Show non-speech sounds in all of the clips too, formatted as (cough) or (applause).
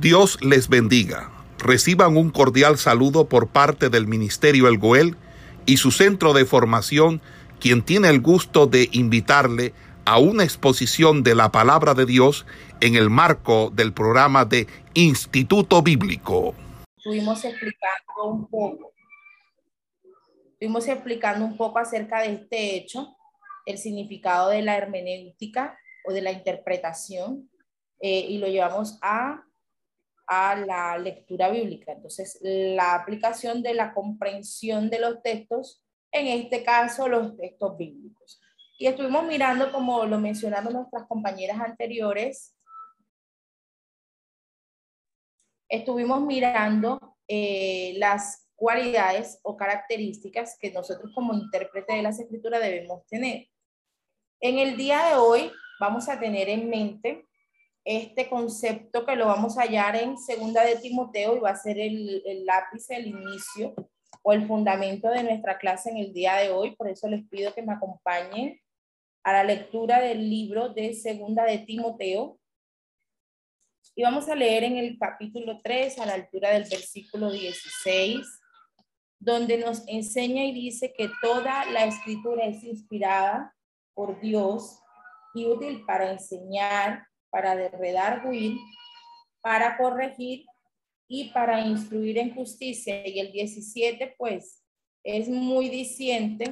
Dios les bendiga. Reciban un cordial saludo por parte del Ministerio El Goel y su centro de formación, quien tiene el gusto de invitarle a una exposición de la palabra de Dios en el marco del programa de Instituto Bíblico. Estuvimos explicando un poco, estuvimos explicando un poco acerca de este hecho, el significado de la hermenéutica o de la interpretación, eh, y lo llevamos a a la lectura bíblica. Entonces, la aplicación de la comprensión de los textos, en este caso, los textos bíblicos. Y estuvimos mirando, como lo mencionaron nuestras compañeras anteriores, estuvimos mirando eh, las cualidades o características que nosotros como intérprete de las escrituras debemos tener. En el día de hoy vamos a tener en mente este concepto que lo vamos a hallar en segunda de Timoteo y va a ser el, el lápiz, el inicio o el fundamento de nuestra clase en el día de hoy. Por eso les pido que me acompañen a la lectura del libro de segunda de Timoteo. Y vamos a leer en el capítulo 3 a la altura del versículo 16, donde nos enseña y dice que toda la escritura es inspirada por Dios y útil para enseñar, para redarguir, para corregir y para instruir en justicia. Y el 17, pues, es muy diciente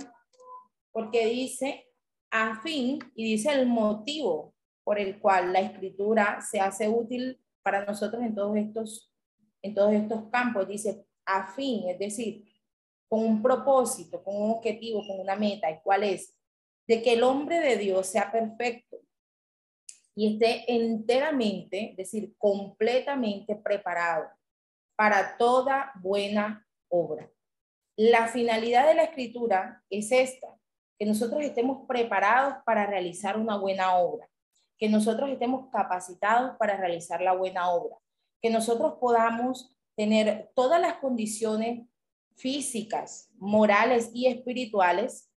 porque dice a fin y dice el motivo por el cual la escritura se hace útil para nosotros en todos estos, en todos estos campos. Dice a fin, es decir, con un propósito, con un objetivo, con una meta. ¿Y cuál es? De que el hombre de Dios sea perfecto y esté enteramente, es decir, completamente preparado para toda buena obra. La finalidad de la escritura es esta, que nosotros estemos preparados para realizar una buena obra, que nosotros estemos capacitados para realizar la buena obra, que nosotros podamos tener todas las condiciones físicas, morales y espirituales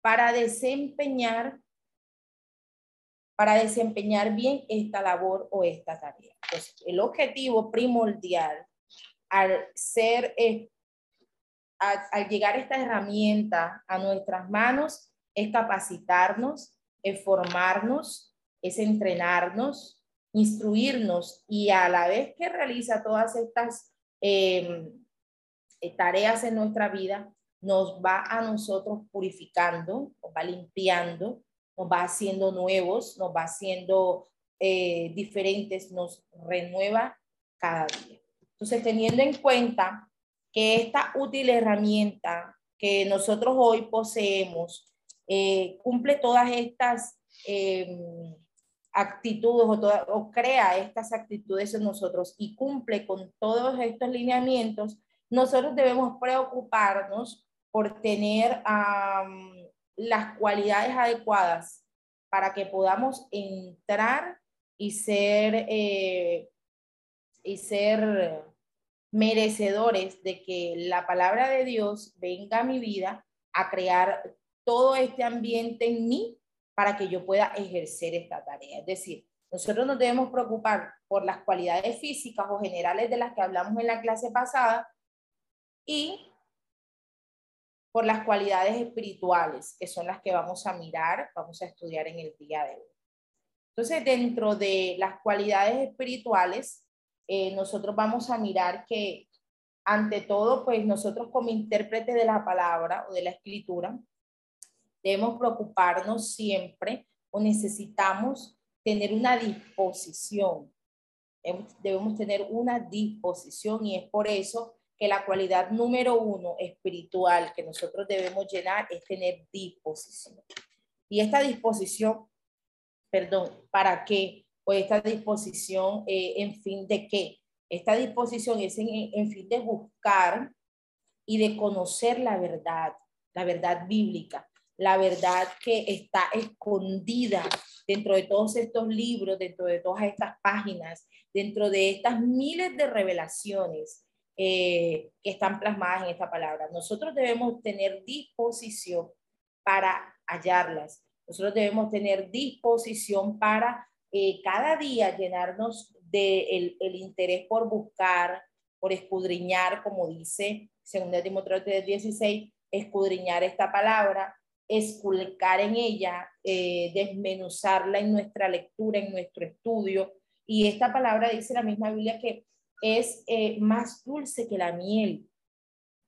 para desempeñar para desempeñar bien esta labor o esta tarea. Entonces, el objetivo primordial al ser, eh, al, llegar esta herramienta a nuestras manos es capacitarnos, es formarnos, es entrenarnos, instruirnos y a la vez que realiza todas estas em, eh, tareas en nuestra vida, nos va a nosotros purificando, nos va limpiando, nos va haciendo nuevos, nos va haciendo eh, diferentes, nos renueva cada día. Entonces, teniendo en cuenta que esta útil herramienta que nosotros hoy poseemos eh, cumple todas estas em, actitudes o, crea estas actitudes en nosotros y cumple con todos estos lineamientos, nosotros debemos preocuparnos por tener las cualidades adecuadas para que podamos entrar y ser, eh, y ser merecedores de que la palabra de Dios venga a mi vida a crear todo este ambiente en mí para que yo pueda ejercer esta tarea. Es decir, nosotros nos debemos preocupar por las cualidades físicas o generales de las que hablamos en la clase pasada y por las cualidades espirituales, que son las que vamos a mirar, vamos a estudiar en el día de hoy. Entonces, dentro de las cualidades espirituales, eh, nosotros vamos a mirar que, ante todo, pues nosotros como intérprete de la palabra o de la escritura, debemos preocuparnos siempre o necesitamos tener una disposición. Debemos tener una disposición y es por eso que la cualidad número uno espiritual que nosotros debemos llenar es tener disposición. Y esta disposición, perdón, ¿para qué? Pues esta disposición, eh, en fin de qué? Esta disposición es en, en fin de buscar y de conocer la verdad, la verdad bíblica, la verdad que está escondida dentro de todos estos libros, dentro de todas estas páginas, dentro de estas miles de revelaciones eh, que están plasmadas en esta palabra. Nosotros debemos tener disposición para hallarlas. Nosotros debemos tener disposición para eh, cada día llenarnos del el interés por buscar, por escudriñar, como dice 2 Timoteo 16, escudriñar esta palabra, esculcar en ella, eh, desmenuzarla en nuestra lectura, en nuestro estudio. Y esta palabra dice la misma Biblia que es eh, más dulce que la miel.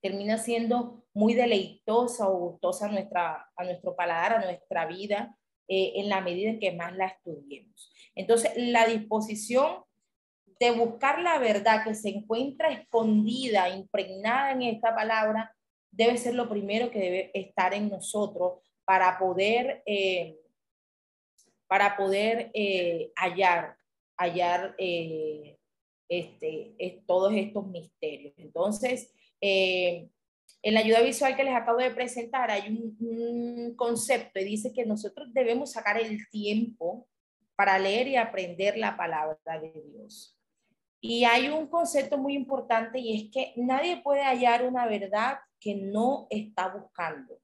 Termina siendo muy deleitosa o gustosa a, nuestra, a nuestro paladar, a nuestra vida, eh, en la medida en que más la estudiemos. Entonces, la disposición de buscar la verdad que se encuentra escondida, impregnada en esta palabra, debe ser lo primero que debe estar en nosotros para poder, eh, para poder hallar, hallar eh, este, todos estos misterios. Entonces, en la ayuda visual que les acabo de presentar hay un, un concepto y dice que nosotros debemos sacar el tiempo para leer y aprender la palabra de Dios. Y hay un concepto muy importante y es que nadie puede hallar una verdad que no está buscando.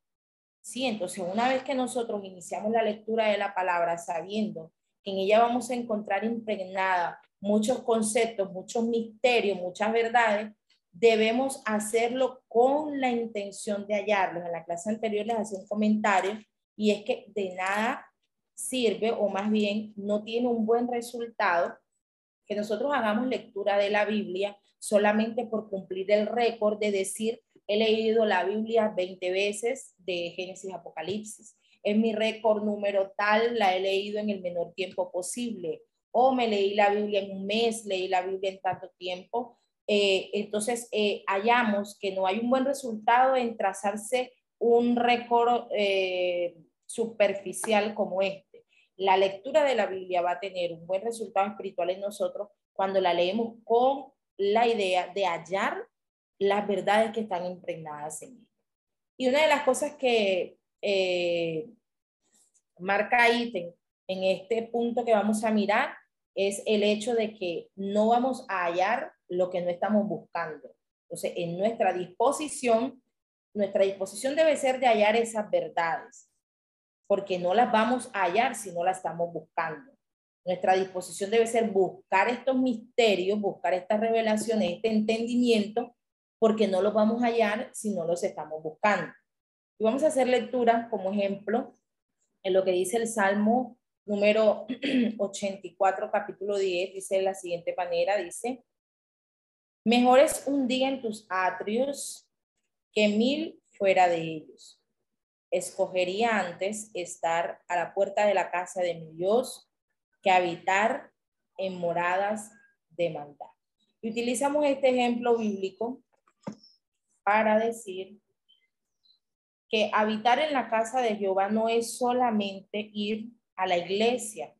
Sí, entonces una vez que nosotros iniciamos la lectura de la palabra sabiendo que en ella vamos a encontrar impregnada muchos conceptos, muchos misterios, muchas verdades, debemos hacerlo con la intención de hallarlos. En la clase anterior les hacía un comentario y es que de nada sirve o más bien no tiene un buen resultado que nosotros hagamos lectura de la Biblia solamente por cumplir el récord de decir, he leído la Biblia 20 veces de Génesis Apocalipsis. Es mi récord número tal, la he leído en el menor tiempo posible. O me leí la Biblia en un mes, leí la Biblia en tanto tiempo. Eh, entonces, eh, hallamos que no hay un buen resultado en trazarse un récord eh, superficial como este la lectura de la Biblia va a tener un buen resultado espiritual en nosotros cuando la leemos con la idea de hallar las verdades que están impregnadas en ella. Y una de las cosas que eh, marca ítem en este punto que vamos a mirar es el hecho de que no vamos a hallar lo que no estamos buscando. Entonces, en nuestra disposición, nuestra disposición debe ser de hallar esas verdades porque no las vamos a hallar si no las estamos buscando. Nuestra disposición debe ser buscar estos misterios, buscar estas revelaciones, este entendimiento, porque no los vamos a hallar si no los estamos buscando. Y vamos a hacer lectura como ejemplo en lo que dice el Salmo número (clears throat) 84, capítulo 10, dice de la siguiente manera, dice, mejor es un día en tus atrios que mil fuera de ellos escogería antes estar a la puerta de la casa de mi Dios que habitar en moradas de maldad. Y utilizamos este ejemplo bíblico para decir que habitar en la casa de Jehová no es solamente ir a la iglesia,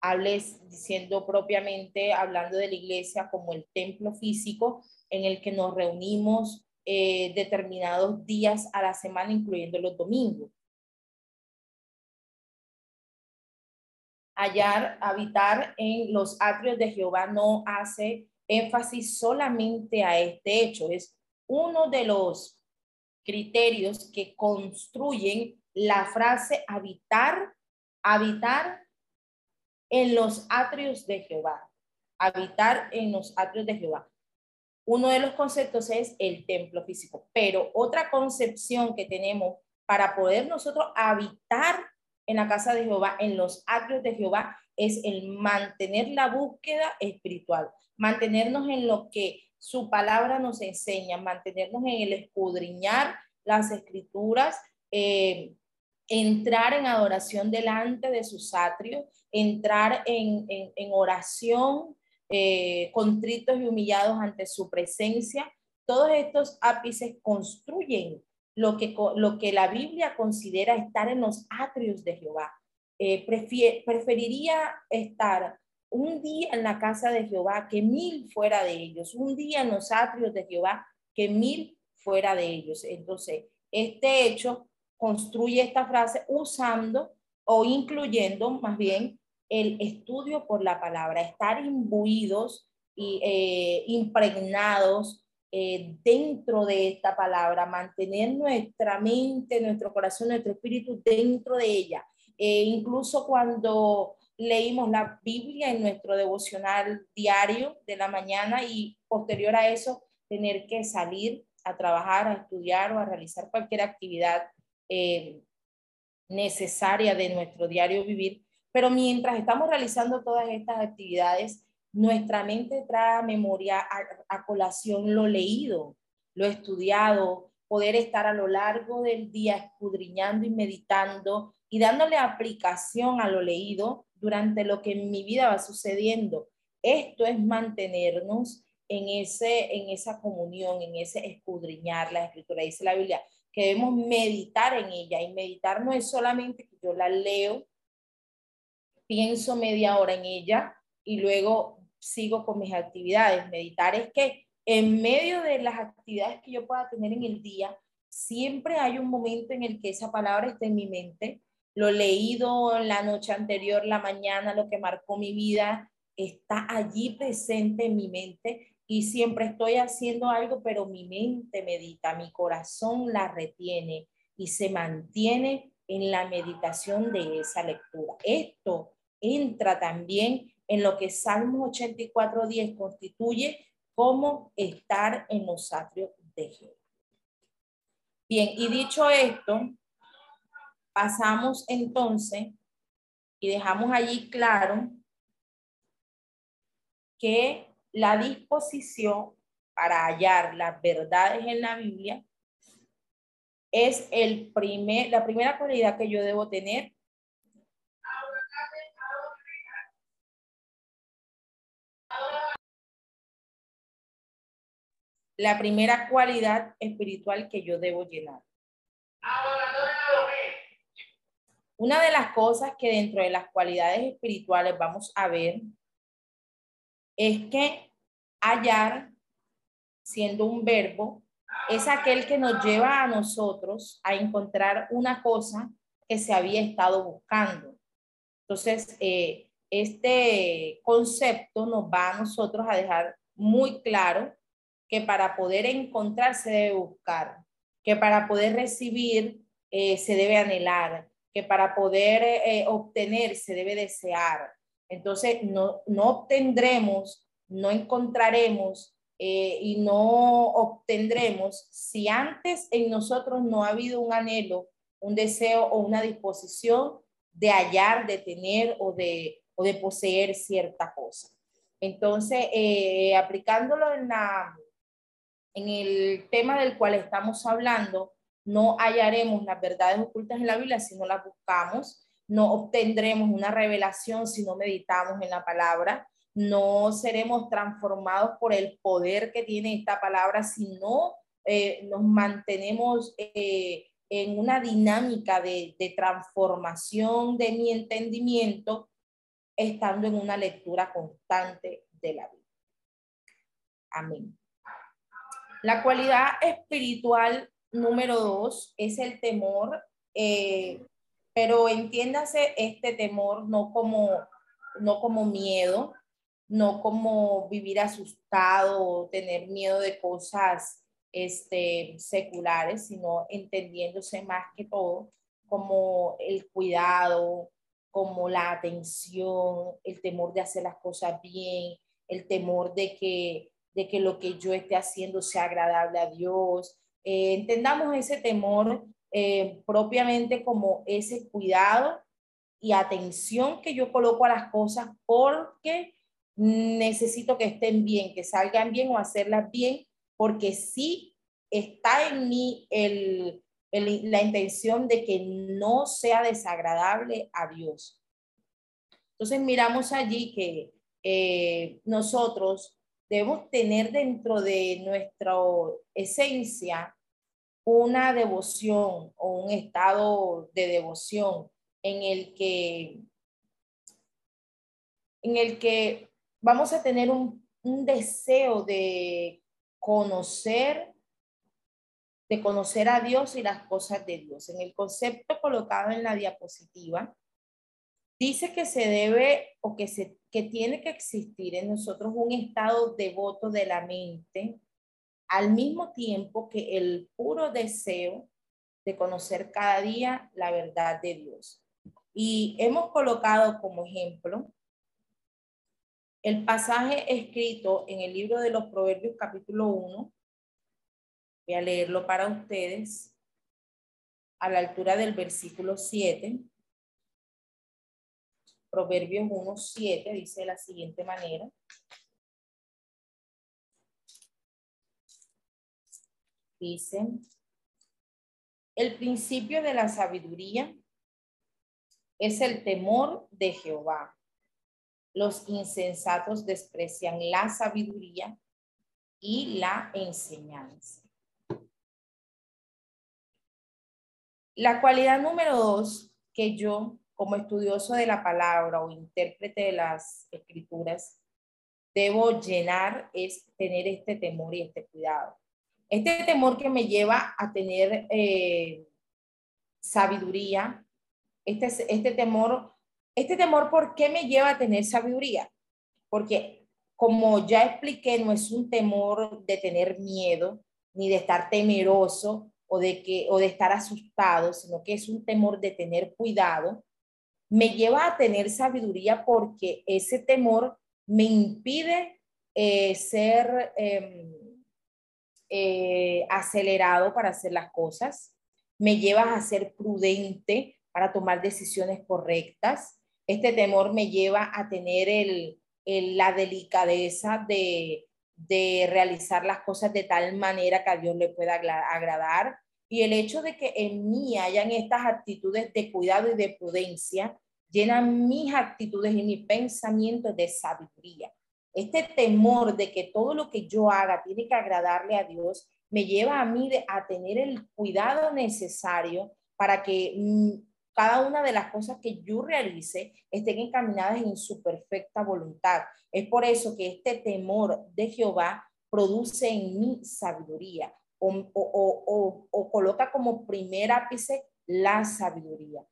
hables diciendo propiamente, hablando de la iglesia como el templo físico en el que nos reunimos eh, determinados días a la semana, incluyendo los domingos. Hallar, habitar en los atrios de Jehová no hace énfasis solamente a este hecho, es uno de los criterios que construyen la frase habitar, habitar en los atrios de Jehová, habitar en los atrios de Jehová. Uno de los conceptos es el templo físico, pero otra concepción que tenemos para poder nosotros habitar en la casa de Jehová, en los atrios de Jehová, es el mantener la búsqueda espiritual, mantenernos en lo que su palabra nos enseña, mantenernos en el escudriñar las escrituras, eh, entrar en adoración delante de sus atrios, entrar en, en oración, eh, contritos y humillados ante su presencia. Todos estos ápices construyen lo que, lo que la Biblia considera estar en los atrios de Jehová. Eh, preferiría estar un día en la casa de Jehová que mil fuera de ellos, un día en los atrios de Jehová que mil fuera de ellos. Entonces, este hecho construye esta frase usando o incluyendo más bien el estudio por la palabra, estar imbuidos y eh, impregnados eh, dentro de esta palabra, mantener nuestra mente, nuestro corazón, nuestro espíritu dentro de ella. Eh, incluso cuando leímos la Biblia en nuestro devocional diario de la mañana y posterior a eso tener que salir a trabajar, a estudiar o a realizar cualquier actividad eh, necesaria de nuestro diario vivir. Pero mientras estamos realizando todas estas actividades, nuestra mente trae a memoria, a, colación lo leído, lo estudiado, poder estar a lo largo del día escudriñando y meditando y dándole aplicación a lo leído durante lo que en mi vida va sucediendo. Esto es mantenernos en, ese, en esa comunión, en ese escudriñar la escritura. Dice la Biblia que debemos meditar en ella. Y meditar no es solamente que yo la leo, pienso media hora en ella y luego sigo con mis actividades. Meditar es que en medio de las actividades que yo pueda tener en el día, siempre hay un momento en el que esa palabra está en mi mente, lo leído la noche anterior, la mañana, lo que marcó mi vida, está allí presente en mi mente y siempre estoy haciendo algo, pero mi mente medita, mi corazón la retiene y se mantiene en la meditación de esa lectura. Esto entra también en lo que Salmo 84.10 constituye como estar en los atrios de Jehová. Bien, y dicho esto, pasamos entonces y dejamos allí claro que la disposición para hallar las verdades en la Biblia es el primer, la primera cualidad que yo debo tener la primera cualidad espiritual que yo debo llenar. Una de las cosas que dentro de las cualidades espirituales vamos a ver es que hallar, siendo un verbo, es aquel que nos lleva a nosotros a encontrar una cosa que se había estado buscando. Entonces, eh, este concepto nos va a nosotros a dejar muy claro que para poder encontrar se debe buscar, que para poder recibir eh, se debe anhelar, que para poder eh, obtener se debe desear. Entonces, no, no obtendremos, no encontraremos eh, y no obtendremos si antes en nosotros no ha habido un anhelo, un deseo o una disposición de hallar, de tener o de, o de poseer cierta cosa. Entonces, aplicándolo en la, en el tema del cual estamos hablando, no hallaremos las verdades ocultas en la Biblia si no las buscamos, no obtendremos una revelación si no meditamos en la palabra, no seremos transformados por el poder que tiene esta palabra si no eh, nos mantenemos eh, en una dinámica de, de transformación de mi entendimiento, estando en una lectura constante de la Biblia. Amén. La cualidad espiritual número dos es el temor, eh, pero entiéndase este temor no como, no como miedo, no como vivir asustado o tener miedo de cosas este, seculares, sino entendiéndose más que todo como el cuidado, como la atención, el temor de hacer las cosas bien, el temor de que de que lo que yo esté haciendo sea agradable a Dios. Eh, entendamos ese temor eh, propiamente como ese cuidado y atención que yo coloco a las cosas porque necesito que estén bien, que salgan bien o hacerlas bien, porque sí está en mí el, la intención de que no sea desagradable a Dios. Entonces miramos allí que eh, nosotros debemos tener dentro de nuestra esencia una devoción o un estado de devoción en el que en el que vamos a tener un, deseo de conocer de conocer a Dios y las cosas de Dios. En el concepto colocado en la diapositiva, dice que se debe o que, se, que tiene que existir en nosotros un estado devoto de la mente, al mismo tiempo que el puro deseo de conocer cada día la verdad de Dios. Y hemos colocado como ejemplo el pasaje escrito en el libro de los Proverbios capítulo 1. Voy a leerlo para ustedes a la altura del versículo 7. Proverbios 1, 7 dice de la siguiente manera. Dice, el principio de la sabiduría es el temor de Jehová. Los insensatos desprecian la sabiduría y la enseñanza. La cualidad número dos que yo, como estudioso de la palabra o intérprete de las escrituras, debo llenar es tener este temor y este cuidado. Este temor que me lleva a tener eh, sabiduría, este, este temor, este temor, ¿por qué me lleva a tener sabiduría? Porque como ya expliqué, no es un temor de tener miedo, ni de estar temeroso o de, que, o de estar asustado, sino que es un temor de tener cuidado, me lleva a tener sabiduría porque ese temor me impide eh, ser em, eh, acelerado para hacer las cosas, me lleva a ser prudente para tomar decisiones correctas. Este temor me lleva a tener el, la delicadeza de, de realizar las cosas de tal manera que a Dios le pueda agradar. Y el hecho de que en mí hayan estas actitudes de cuidado y de prudencia, llenan mis actitudes y mis pensamientos de sabiduría. Este temor de que todo lo que yo haga tiene que agradarle a Dios me lleva a mí a tener el cuidado necesario para que mm, cada una de las cosas que yo realice estén encaminadas en su perfecta voluntad. Es por eso que este temor de Jehová produce en mí sabiduría o, o, o coloca como primer ápice la sabiduría.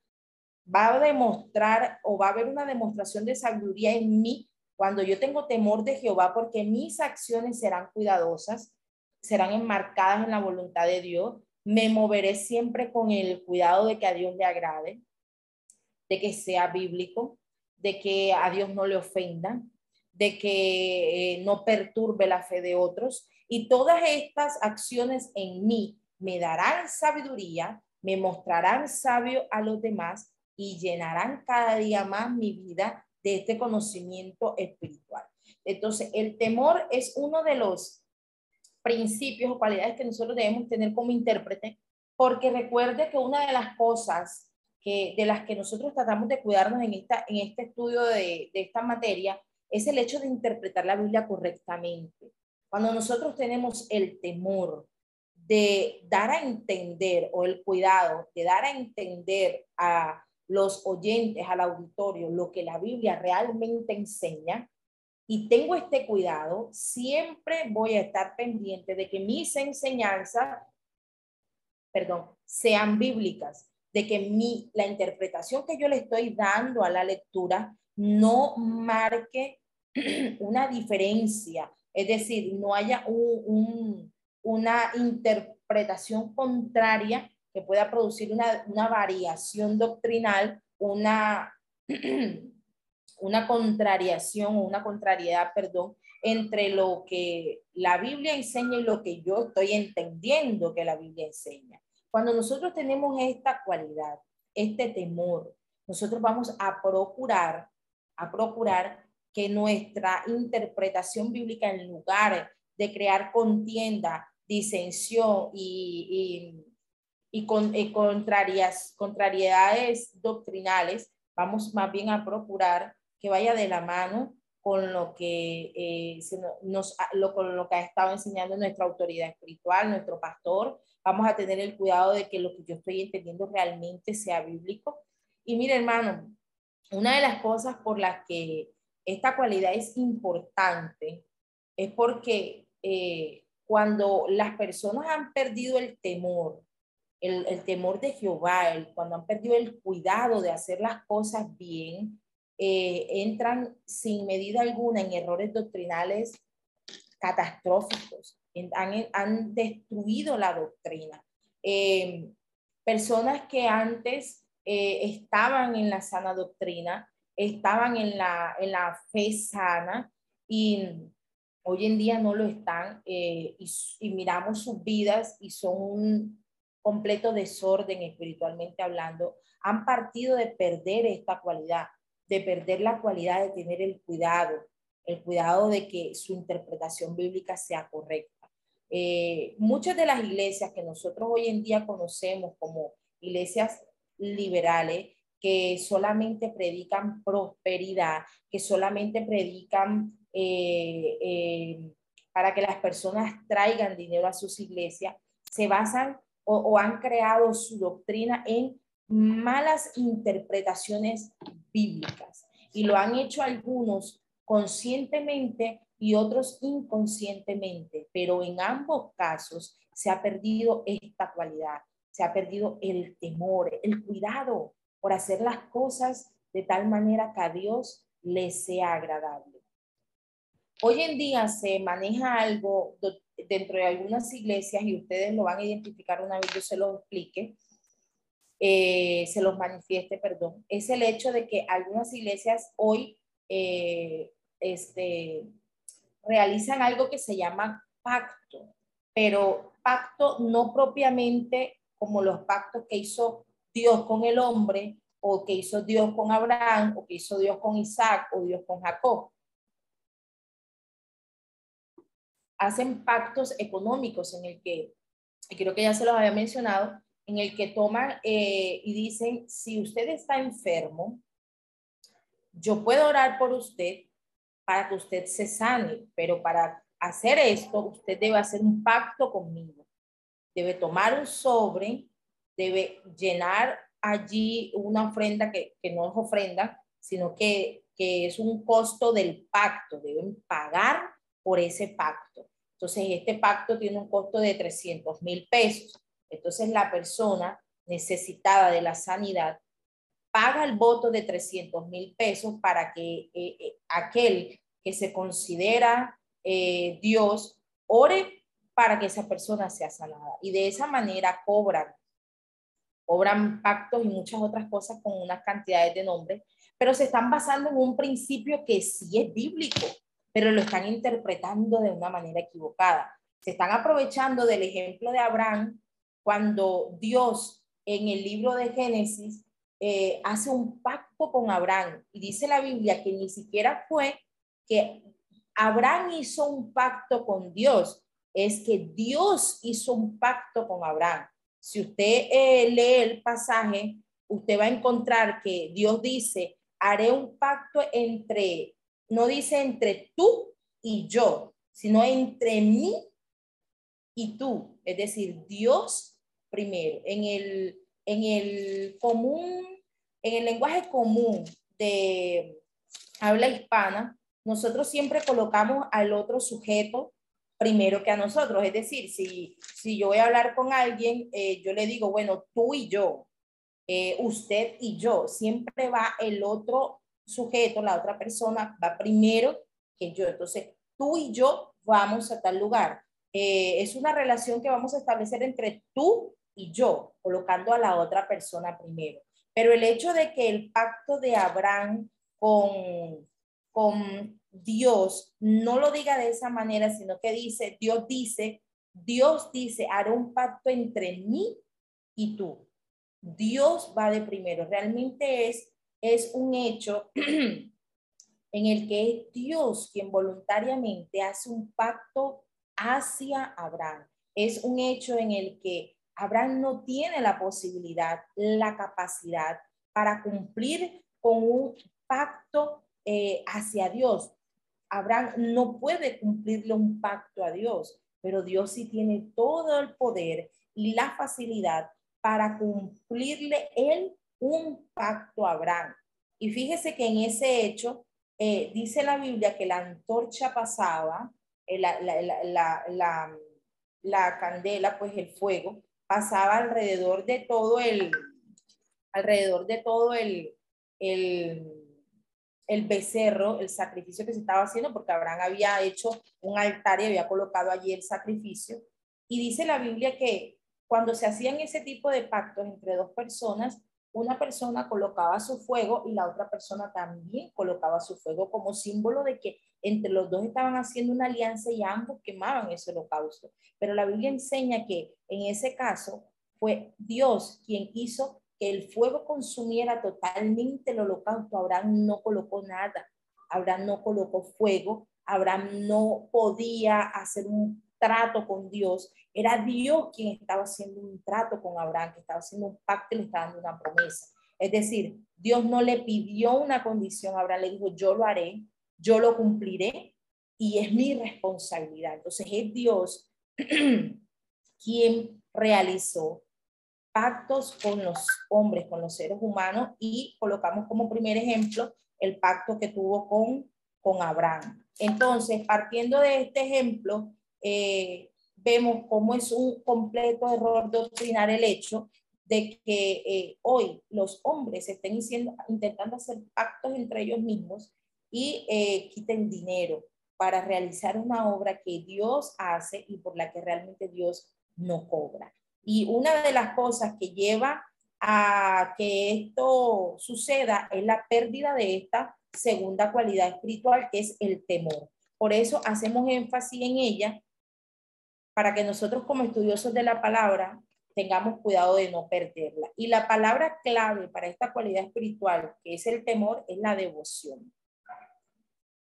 Va a demostrar o va a haber una demostración de sabiduría en mí cuando yo tengo temor de Jehová, porque mis acciones serán cuidadosas, serán enmarcadas en la voluntad de Dios, me moveré siempre con el cuidado de que a Dios le agrade, de que sea bíblico, de que a Dios no le ofenda, de que eh, no perturbe la fe de otros. Y todas estas acciones en mí me darán sabiduría, me mostrarán sabio a los demás y llenarán cada día más mi vida de este conocimiento espiritual. Entonces, el temor es uno de los principios o cualidades que nosotros debemos tener como intérprete, porque recuerde que una de las cosas que, de las que nosotros tratamos de cuidarnos en, esta, en este estudio de, de esta materia es el hecho de interpretar la Biblia correctamente. Cuando nosotros tenemos el temor de dar a entender o el cuidado de dar a entender a los oyentes, al auditorio, lo que la Biblia realmente enseña. Y tengo este cuidado, siempre voy a estar pendiente de que mis enseñanzas, perdón, sean bíblicas, de que mi, la interpretación que yo le estoy dando a la lectura no marque (clears throat) una diferencia, es decir, no haya un, una interpretación contraria que pueda producir una, una variación doctrinal, una, (clears throat) una contrariación o una contrariedad, perdón, entre lo que la Biblia enseña y lo que yo estoy entendiendo que la Biblia enseña. Cuando nosotros tenemos esta cualidad, este temor, nosotros vamos a procurar, a procurar que nuestra interpretación bíblica en lugar de crear contienda, disensión y y con eh, contrarias, contrariedades doctrinales, vamos más bien a procurar que vaya de la mano con lo que, eh, nos, lo, con lo que ha estado enseñando nuestra autoridad espiritual, nuestro pastor. Vamos a tener el cuidado de que lo que yo estoy entendiendo realmente sea bíblico. Y mire, hermano, una de las cosas por las que esta cualidad es importante es porque eh, cuando las personas han perdido el temor el, temor de Jehová, el, cuando han perdido el cuidado de hacer las cosas bien, eh, entran sin medida alguna en errores doctrinales catastróficos, han, han destruido la doctrina. Eh, personas que antes eh, estaban en la sana doctrina, estaban en la, en la fe sana y hoy en día no lo están eh, y, y, miramos sus vidas y son un completo desorden espiritualmente hablando, han partido de perder esta cualidad, de perder la cualidad de tener el cuidado, el cuidado de que su interpretación bíblica sea correcta. Eh, muchas de las iglesias que nosotros hoy en día conocemos como iglesias liberales, que solamente predican prosperidad, que solamente predican eh, eh, para que las personas traigan dinero a sus iglesias, se basan o, han creado su doctrina en malas interpretaciones bíblicas. Y lo han hecho algunos conscientemente y otros inconscientemente, pero en ambos casos se ha perdido esta cualidad, se ha perdido el temor, el cuidado por hacer las cosas de tal manera que a Dios le sea agradable. Hoy en día se maneja algo dentro de algunas iglesias y ustedes lo van a identificar una vez yo se lo explique, eh, se los manifieste, perdón, es el hecho de que algunas iglesias hoy eh, este, realizan algo que se llama pacto, pero pacto no propiamente como los pactos que hizo Dios con el hombre o que hizo Dios con Abraham o que hizo Dios con Isaac o Dios con Jacob. Hacen pactos económicos en el que, y creo que ya se los había mencionado, en el que toman eh, y dicen, si usted está enfermo, yo puedo orar por usted para que usted se sane, pero para hacer esto, usted debe hacer un pacto conmigo. Debe tomar un sobre, debe llenar allí una ofrenda que, no es ofrenda, sino que, que es un costo del pacto. Deben pagar por ese pacto. Entonces, este pacto tiene un costo de 300 mil pesos. Entonces, la persona necesitada de la sanidad paga el voto de 300 mil pesos para que eh, eh, aquel que se considera eh, Dios ore para que esa persona sea sanada. Y de esa manera cobran, cobran pactos y muchas otras cosas con unas cantidades de nombres, pero se están basando en un principio que sí es bíblico, pero lo están interpretando de una manera equivocada. Se están aprovechando del ejemplo de Abraham cuando Dios en el libro de Génesis eh, hace un pacto con Abraham y dice la Biblia que ni siquiera fue que Abraham hizo un pacto con Dios, es que Dios hizo un pacto con Abraham. Si usted eh, lee el pasaje, usted va a encontrar que Dios dice, haré un pacto entre, no dice entre tú y yo, sino entre mí y tú. Es decir, Dios primero, en el, en el común en el lenguaje común de habla hispana, nosotros siempre colocamos al otro sujeto primero que a nosotros. Es decir, si, si yo voy a hablar con alguien, eh, yo le digo, bueno, tú y yo, eh, usted y yo, siempre va el otro sujeto, la otra persona, va primero que yo. Entonces, tú y yo vamos a tal lugar. Eh, es una relación que vamos a establecer entre tú y yo, colocando a la otra persona primero. Pero el hecho de que el pacto de Abraham con, con Dios no lo diga de esa manera, sino que dice, Dios dice, Dios dice, haré un pacto entre mí y tú. Dios va de primero. Realmente es, es un hecho (clears throat) en el que es Dios quien voluntariamente hace un pacto hacia Abraham. Es un hecho en el que Abraham no tiene la posibilidad, la capacidad para cumplir con un pacto eh, hacia Dios. Abraham no puede cumplirle un pacto a Dios, pero Dios sí tiene todo el poder y la facilidad para cumplirle él un pacto a Abraham. Y fíjese que en ese hecho eh, dice la Biblia que la antorcha pasaba, eh, la, la, la, candela, pues el fuego, pasaba alrededor de todo el, alrededor de todo el, el, el becerro, el sacrificio que se estaba haciendo, porque Abraham había hecho un altar y había colocado allí el sacrificio. Y dice la Biblia que cuando se hacían ese tipo de pactos entre dos personas, una persona colocaba su fuego y la otra persona también colocaba su fuego como símbolo de que entre los dos estaban haciendo una alianza y ambos quemaban ese holocausto. Pero la Biblia enseña que en ese caso fue Dios quien hizo que el fuego consumiera totalmente el holocausto. Abraham no colocó nada, Abraham no colocó fuego, Abraham no podía hacer un trato con Dios, era Dios quien estaba haciendo un trato con Abraham, que estaba haciendo un pacto y le estaba dando una promesa. Es decir, Dios no le pidió una condición Abraham, le dijo, yo lo haré, yo lo cumpliré y es mi responsabilidad. Entonces es Dios (clears throat) quien realizó pactos con los hombres, con los seres humanos y colocamos como primer ejemplo el pacto que tuvo con, con Abraham. Entonces, partiendo de este ejemplo, eh, vemos cómo es un completo error doctrinar el hecho de que eh, hoy los hombres estén intentando hacer pactos entre ellos mismos y eh, quiten dinero para realizar una obra que Dios hace y por la que realmente Dios no cobra. Y una de las cosas que lleva a que esto suceda es la pérdida de esta segunda cualidad espiritual, que es el temor. Por eso hacemos énfasis en ella para que nosotros como estudiosos de la palabra tengamos cuidado de no perderla. Y la palabra clave para esta cualidad espiritual, que es el temor, es la devoción.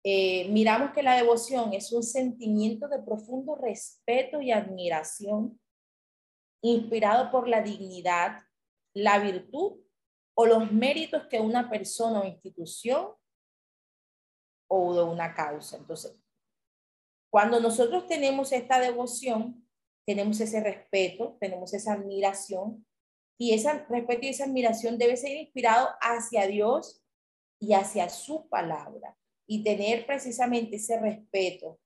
Eh, miramos que la devoción es un sentimiento de profundo respeto y admiración, inspirado por la dignidad, la virtud o los méritos que una persona o institución o de una causa. Entonces, cuando nosotros tenemos esta devoción, tenemos ese respeto, tenemos esa admiración, y ese respeto y esa admiración debe ser inspirado hacia Dios y hacia su palabra, y tener precisamente ese respeto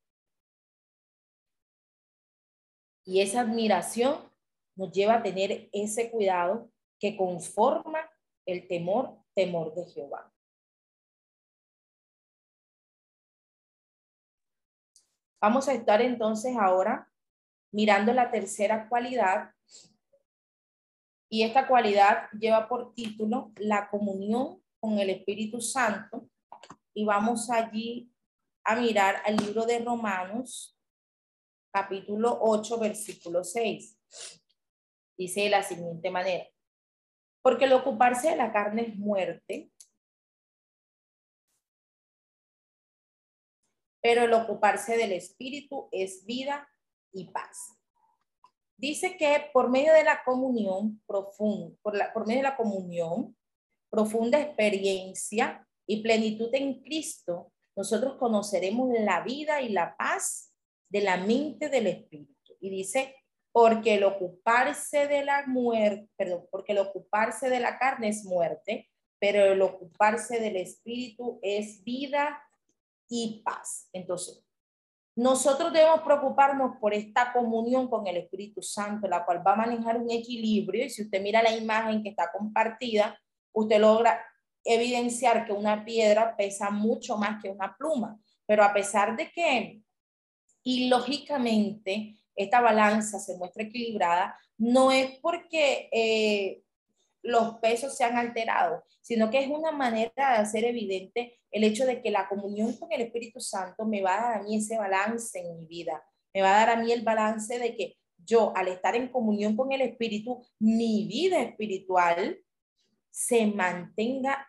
y esa admiración nos lleva a tener ese cuidado que conforma el temor, temor de Jehová. Vamos a estar entonces ahora mirando la tercera cualidad. Y esta cualidad lleva por título la comunión con el Espíritu Santo. Y vamos allí a mirar al libro de Romanos, capítulo 8, versículo 6. Dice de la siguiente manera. Porque el ocuparse de la carne es muerte, pero el ocuparse del espíritu es vida y paz. Dice que por medio de la comunión profunda, por, por medio de la comunión, profunda experiencia y plenitud en Cristo, nosotros conoceremos la vida y la paz de la mente del espíritu. Y dice, porque el ocuparse de la muerte, perdón, porque el ocuparse de la carne es muerte, pero el ocuparse del espíritu es vida y paz. Entonces, nosotros debemos preocuparnos por esta comunión con el Espíritu Santo, la cual va a manejar un equilibrio. Y si usted mira la imagen que está compartida, usted logra evidenciar que una piedra pesa mucho más que una pluma. Pero a pesar de que, y lógicamente, esta balanza se muestra equilibrada, no es porque eh, los pesos se han alterado, sino que es una manera de hacer evidente el hecho de que la comunión con el Espíritu Santo me va a dar a mí ese balance en mi vida, me va a dar a mí el balance de que yo al estar en comunión con el Espíritu, mi vida espiritual se mantenga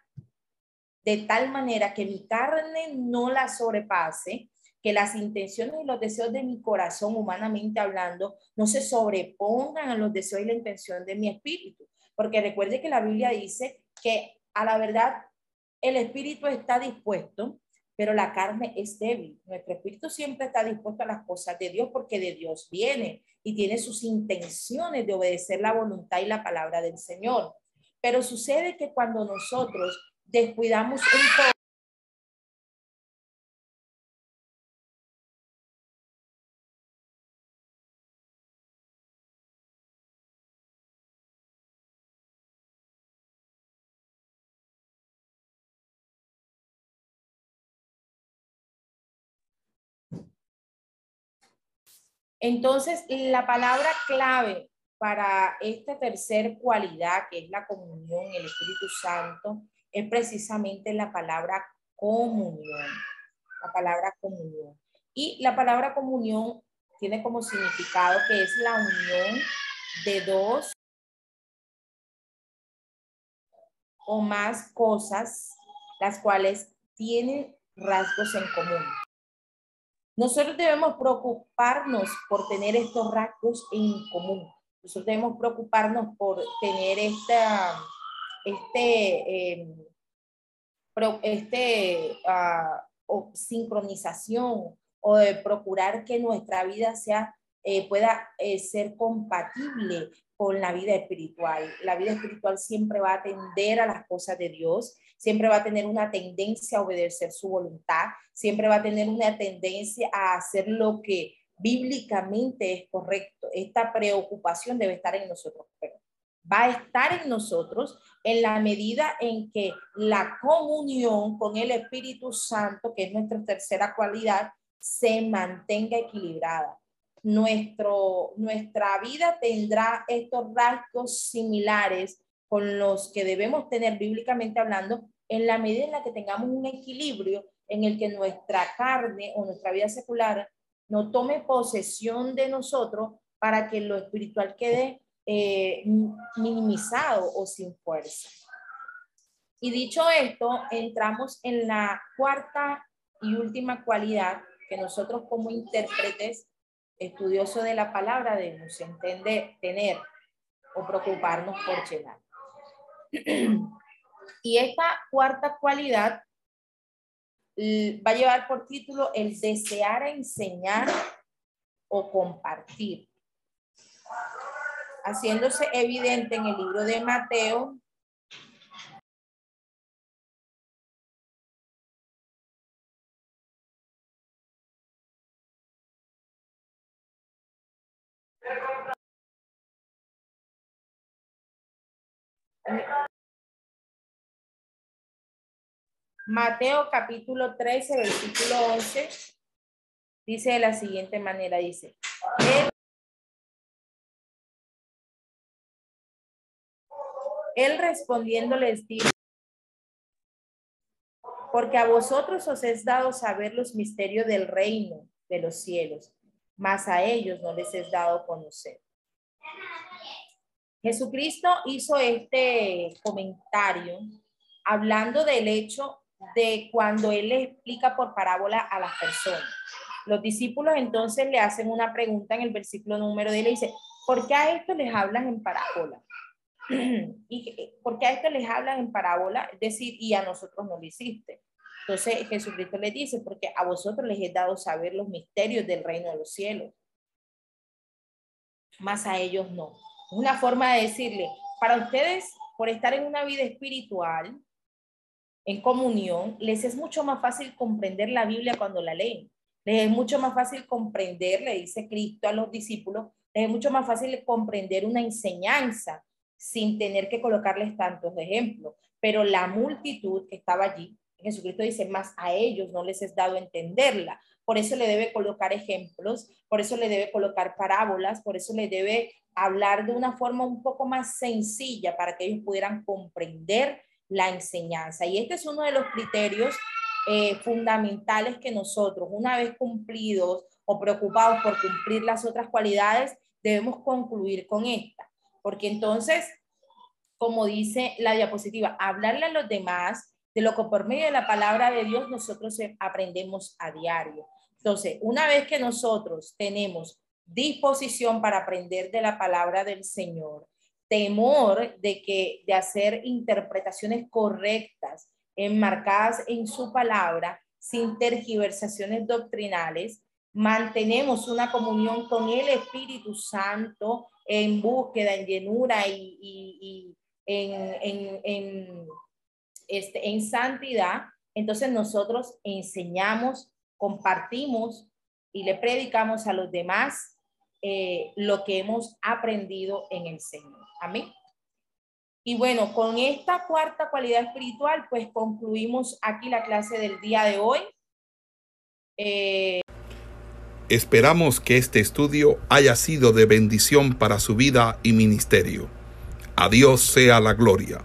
de tal manera que mi carne no la sobrepase, que las intenciones y los deseos de mi corazón, humanamente hablando, no se sobrepongan a los deseos y la intención de mi espíritu. Porque recuerde que la Biblia dice que a la verdad el espíritu está dispuesto, pero la carne es débil. Nuestro espíritu siempre está dispuesto a las cosas de Dios porque de Dios viene y tiene sus intenciones de obedecer la voluntad y la palabra del Señor. Pero sucede que cuando nosotros descuidamos un poco Entonces, la palabra clave para esta tercer cualidad, que es la comunión, el Espíritu Santo, es precisamente la palabra comunión. La palabra comunión. Y la palabra comunión tiene como significado que es la unión de dos o más cosas, las cuales tienen rasgos en común. Nosotros debemos preocuparnos por tener estos rasgos en común. Nosotros debemos preocuparnos por tener esta, este, em, este ah, sincronización o de procurar que nuestra vida sea, eh, pueda eh, ser compatible con la vida espiritual. La vida espiritual siempre va a atender a las cosas de Dios, siempre va a tener una tendencia a obedecer su voluntad, siempre va a tener una tendencia a hacer lo que bíblicamente es correcto. Esta preocupación debe estar en nosotros, pero va a estar en nosotros en la medida en que la comunión con el Espíritu Santo, que es nuestra tercera cualidad, se mantenga equilibrada. Nuestro, nuestra vida tendrá estos rasgos similares con los que debemos tener bíblicamente hablando en la medida en la que tengamos un equilibrio en el que nuestra carne o nuestra vida secular no tome posesión de nosotros para que lo espiritual quede eh, minimizado o sin fuerza. Y dicho esto, entramos en la cuarta y última cualidad que nosotros como intérpretes, estudiosos de la palabra, debemos entender, tener o preocuparnos por llenar. Y esta cuarta cualidad va a llevar por título el desear enseñar o compartir, haciéndose evidente en el libro de Mateo. Mateo capítulo 13, versículo 11, dice de la siguiente manera, dice, él, respondiendo les dijo, porque a vosotros os es dado saber los misterios del reino de los cielos, mas a ellos no les es dado conocer. Jesucristo hizo este comentario hablando del hecho de cuando él le explica por parábola a las personas. Los discípulos entonces le hacen una pregunta en el versículo número 10 le dice, ¿por qué a esto les hablan en parábola? (clears throat) ¿Y por qué a esto les hablan en parábola? Es decir, y a nosotros no lo hiciste. Entonces Jesucristo le dice, porque a vosotros les he dado saber los misterios del reino de los cielos, más a ellos no. Una forma de decirle, para ustedes, por estar en una vida espiritual, en comunión, les es mucho más fácil comprender la Biblia cuando la leen. Les es mucho más fácil comprender, le dice Cristo a los discípulos, les es mucho más fácil comprender una enseñanza sin tener que colocarles tantos ejemplos. Pero la multitud que estaba allí, Jesucristo dice, más a ellos no les es dado entenderla. Por eso le debe colocar ejemplos, por eso le debe colocar parábolas, por eso le debe hablar de una forma un poco más sencilla para que ellos pudieran comprender la enseñanza. Y este es uno de los criterios eh, fundamentales que nosotros, una vez cumplidos o preocupados por cumplir las otras cualidades, debemos concluir con esta. Porque entonces, como dice la diapositiva, hablarle a los demás de lo que por medio de la palabra de Dios nosotros aprendemos a diario. Entonces, una vez que nosotros tenemos disposición para aprender de la palabra del Señor, temor de que de hacer interpretaciones correctas, enmarcadas en su palabra, sin tergiversaciones doctrinales, mantenemos una comunión con el Espíritu Santo en búsqueda, en llenura y, en, en, este, en santidad, entonces nosotros enseñamos, compartimos y le predicamos a los demás eh, lo que hemos aprendido en el Señor. Amén. Y bueno, con esta cuarta cualidad espiritual, pues concluimos aquí la clase del día de hoy. Eh, Esperamos que este estudio haya sido de bendición para su vida y ministerio. A Dios sea la gloria.